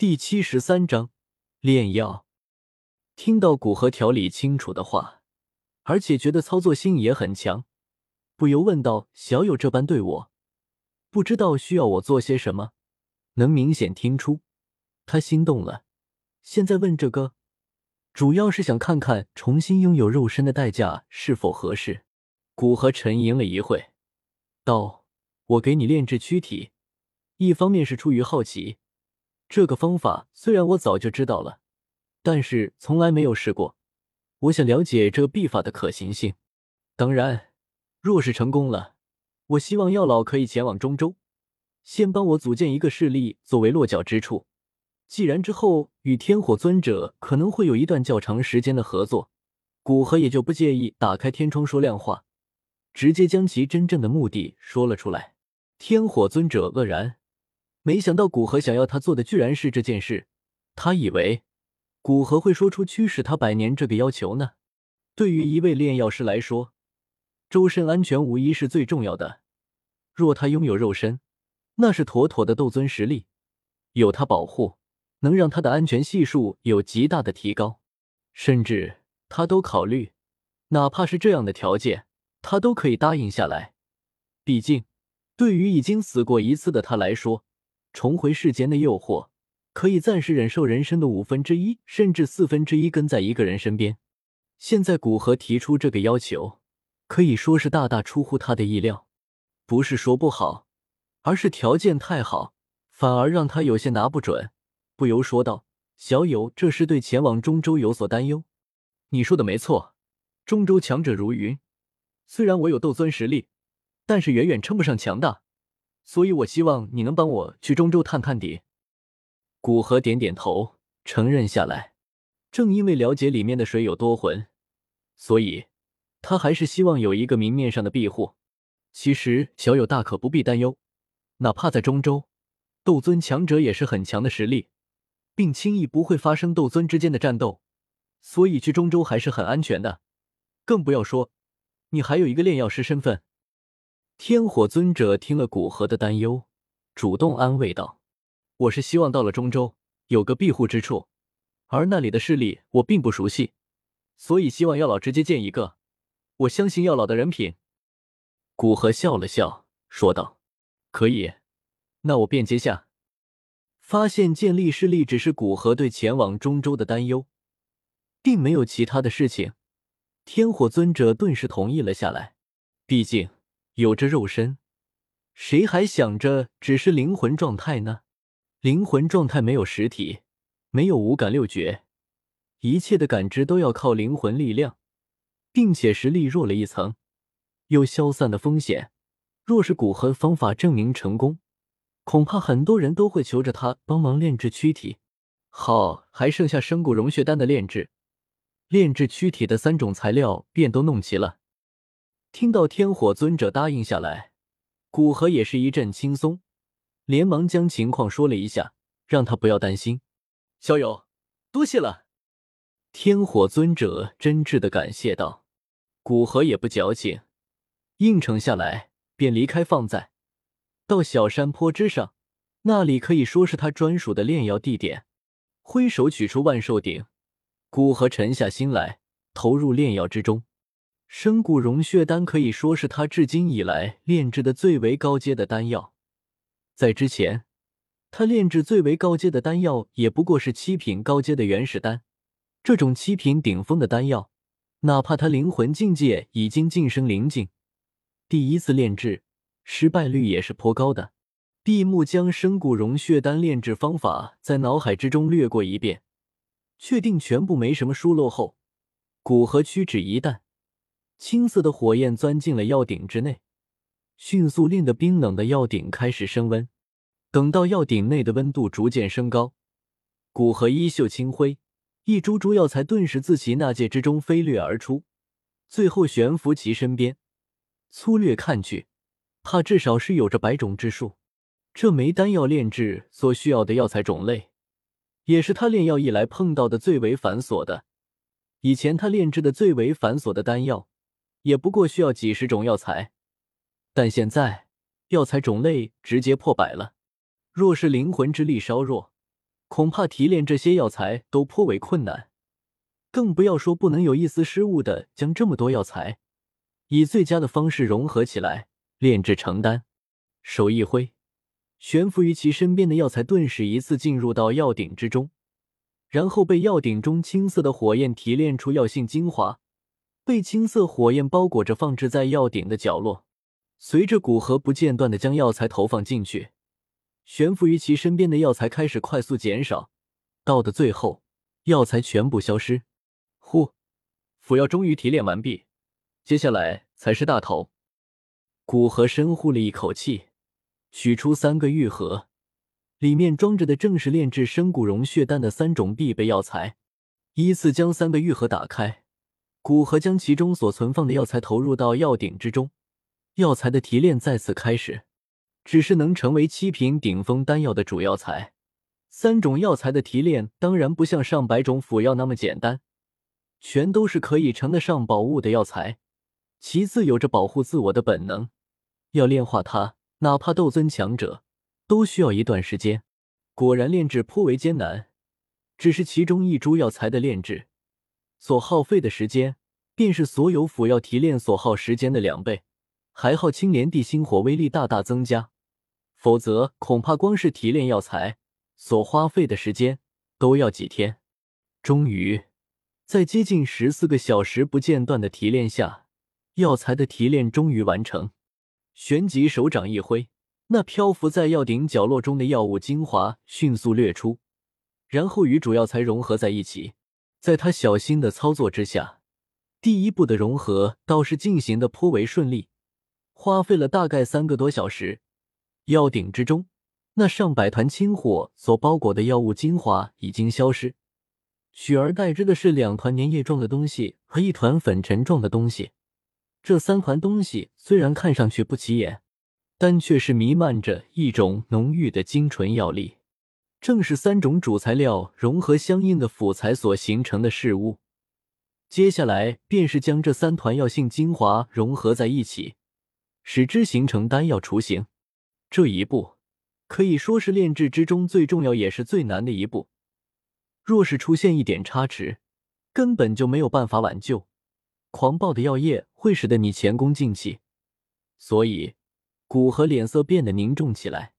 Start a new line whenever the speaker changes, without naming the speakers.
第七十三章炼药。听到古河条理清楚的话，而且觉得操作性也很强，不由问道：“小友这般对我，不知道需要我做些什么？”能明显听出他心动了。现在问这个，主要是想看看重新拥有肉身的代价是否合适。古河沉吟了一会，道：“我给你炼制躯体，一方面是出于好奇。”这个方法虽然我早就知道了，但是从来没有试过。我想了解这个秘法的可行性。当然，若是成功了，我希望药老可以前往中州，先帮我组建一个势力作为落脚之处。既然之后与天火尊者可能会有一段较长时间的合作，古河也就不介意打开天窗说亮话，直接将其真正的目的说了出来。天火尊者愕然。没想到古河想要他做的居然是这件事，他以为古河会说出驱使他百年这个要求呢。对于一位炼药师来说，周身安全无疑是最重要的。若他拥有肉身，那是妥妥的斗尊实力，有他保护，能让他的安全系数有极大的提高。甚至他都考虑，哪怕是这样的条件，他都可以答应下来。毕竟，对于已经死过一次的他来说，重回世间的诱惑，可以暂时忍受人生的五分之一甚至四分之一跟在一个人身边。现在古河提出这个要求，可以说是大大出乎他的意料。不是说不好，而是条件太好，反而让他有些拿不准。不由说道：“小友，这是对前往中州有所担忧。”你说的没错，中州强者如云，虽然我有斗尊实力，但是远远称不上强大。所以，我希望你能帮我去中州探探底。古河点点头，承认下来。正因为了解里面的水有多浑，所以他还是希望有一个明面上的庇护。其实，小友大可不必担忧，哪怕在中州，斗尊强者也是很强的实力，并轻易不会发生斗尊之间的战斗，所以去中州还是很安全的。更不要说，你还有一个炼药师身份。天火尊者听了古河的担忧，主动安慰道：“我是希望到了中州有个庇护之处，而那里的势力我并不熟悉，所以希望药老直接建一个。我相信药老的人品。”古河笑了笑，说道：“可以，那我便接下。”发现建立势力只是古河对前往中州的担忧，并没有其他的事情。天火尊者顿时同意了下来，毕竟。有着肉身，谁还想着只是灵魂状态呢？灵魂状态没有实体，没有五感六觉，一切的感知都要靠灵魂力量，并且实力弱了一层，有消散的风险。若是古河方法证明成功，恐怕很多人都会求着他帮忙炼制躯体。好，还剩下生骨融血丹的炼制，炼制躯体的三种材料便都弄齐了。听到天火尊者答应下来，古河也是一阵轻松，连忙将情况说了一下，让他不要担心。小友，多谢了。天火尊者真挚的感谢道。古河也不矫情，应承下来，便离开放在到小山坡之上，那里可以说是他专属的炼药地点。挥手取出万寿鼎，古河沉下心来，投入炼药之中。生骨融血丹可以说是他至今以来炼制的最为高阶的丹药。在之前，他炼制最为高阶的丹药也不过是七品高阶的原始丹。这种七品顶峰的丹药，哪怕他灵魂境界已经晋升灵境，第一次炼制失败率也是颇高的。闭目将生骨融血丹炼制方法在脑海之中掠过一遍，确定全部没什么疏漏后，骨和屈指一弹。青色的火焰钻进了药鼎之内，迅速令得冰冷的药鼎开始升温。等到药鼎内的温度逐渐升高，古河衣袖轻挥，一株株药材顿时自其纳戒之中飞掠而出，最后悬浮其身边。粗略看去，怕至少是有着百种之数。这枚丹药炼制所需要的药材种类，也是他炼药以来碰到的最为繁琐的。以前他炼制的最为繁琐的丹药。也不过需要几十种药材，但现在药材种类直接破百了。若是灵魂之力稍弱，恐怕提炼这些药材都颇为困难。更不要说不能有一丝失误的将这么多药材以最佳的方式融合起来炼制成丹。手一挥，悬浮于其身边的药材顿时一次进入到药鼎之中，然后被药鼎中青色的火焰提炼出药性精华，被青色火焰包裹着，放置在药鼎的角落。随着古河不间断的将药材投放进去，悬浮于其身边的药材开始快速减少，到的最后，药材全部消失。呼，辅药终于提炼完毕，接下来才是大头。古河深呼了一口气。取出三个玉盒，里面装着的正是炼制生骨融血丹的三种必备药材。依次将三个玉盒打开，古河将其中所存放的药材投入到药鼎之中，药材的提炼再次开始。只是能成为七品顶峰丹药的主药材，三种药材的提炼当然不像上百种辅药那么简单，全都是可以称得上宝物的药材。其次，有着保护自我的本能，要炼化它。哪怕斗尊强者都需要一段时间。果然炼制颇为艰难，只是其中一株药材的炼制所耗费的时间，便是所有辅药提炼所耗时间的两倍，还好青莲地心火威力大大增加。否则，恐怕光是提炼药材所花费的时间都要几天。终于，在接近十四个小时不间断的提炼下，药材的提炼终于完成。旋即手掌一挥，那漂浮在药鼎角落中的药物精华迅速掠出，然后与主药材融合在一起。在他小心的操作之下，第一步的融合倒是进行的颇为顺利，花费了大概三个多小时。药鼎之中那上百团青火所包裹的药物精华已经消失，取而代之的是两团粘液状的东西和一团粉尘状的东西。这三团东西虽然看上去不起眼，但却是弥漫着一种浓郁的精纯药力，正是三种主材料融合相应的辅材所形成的事物。接下来便是将这三团药性精华融合在一起，使之形成丹药雏形。这一步可以说是炼制之中最重要也是最难的一步。若是出现一点差池，根本就没有办法挽救。狂暴的药液会使得你前功尽弃，所以古河脸色变得凝重起来。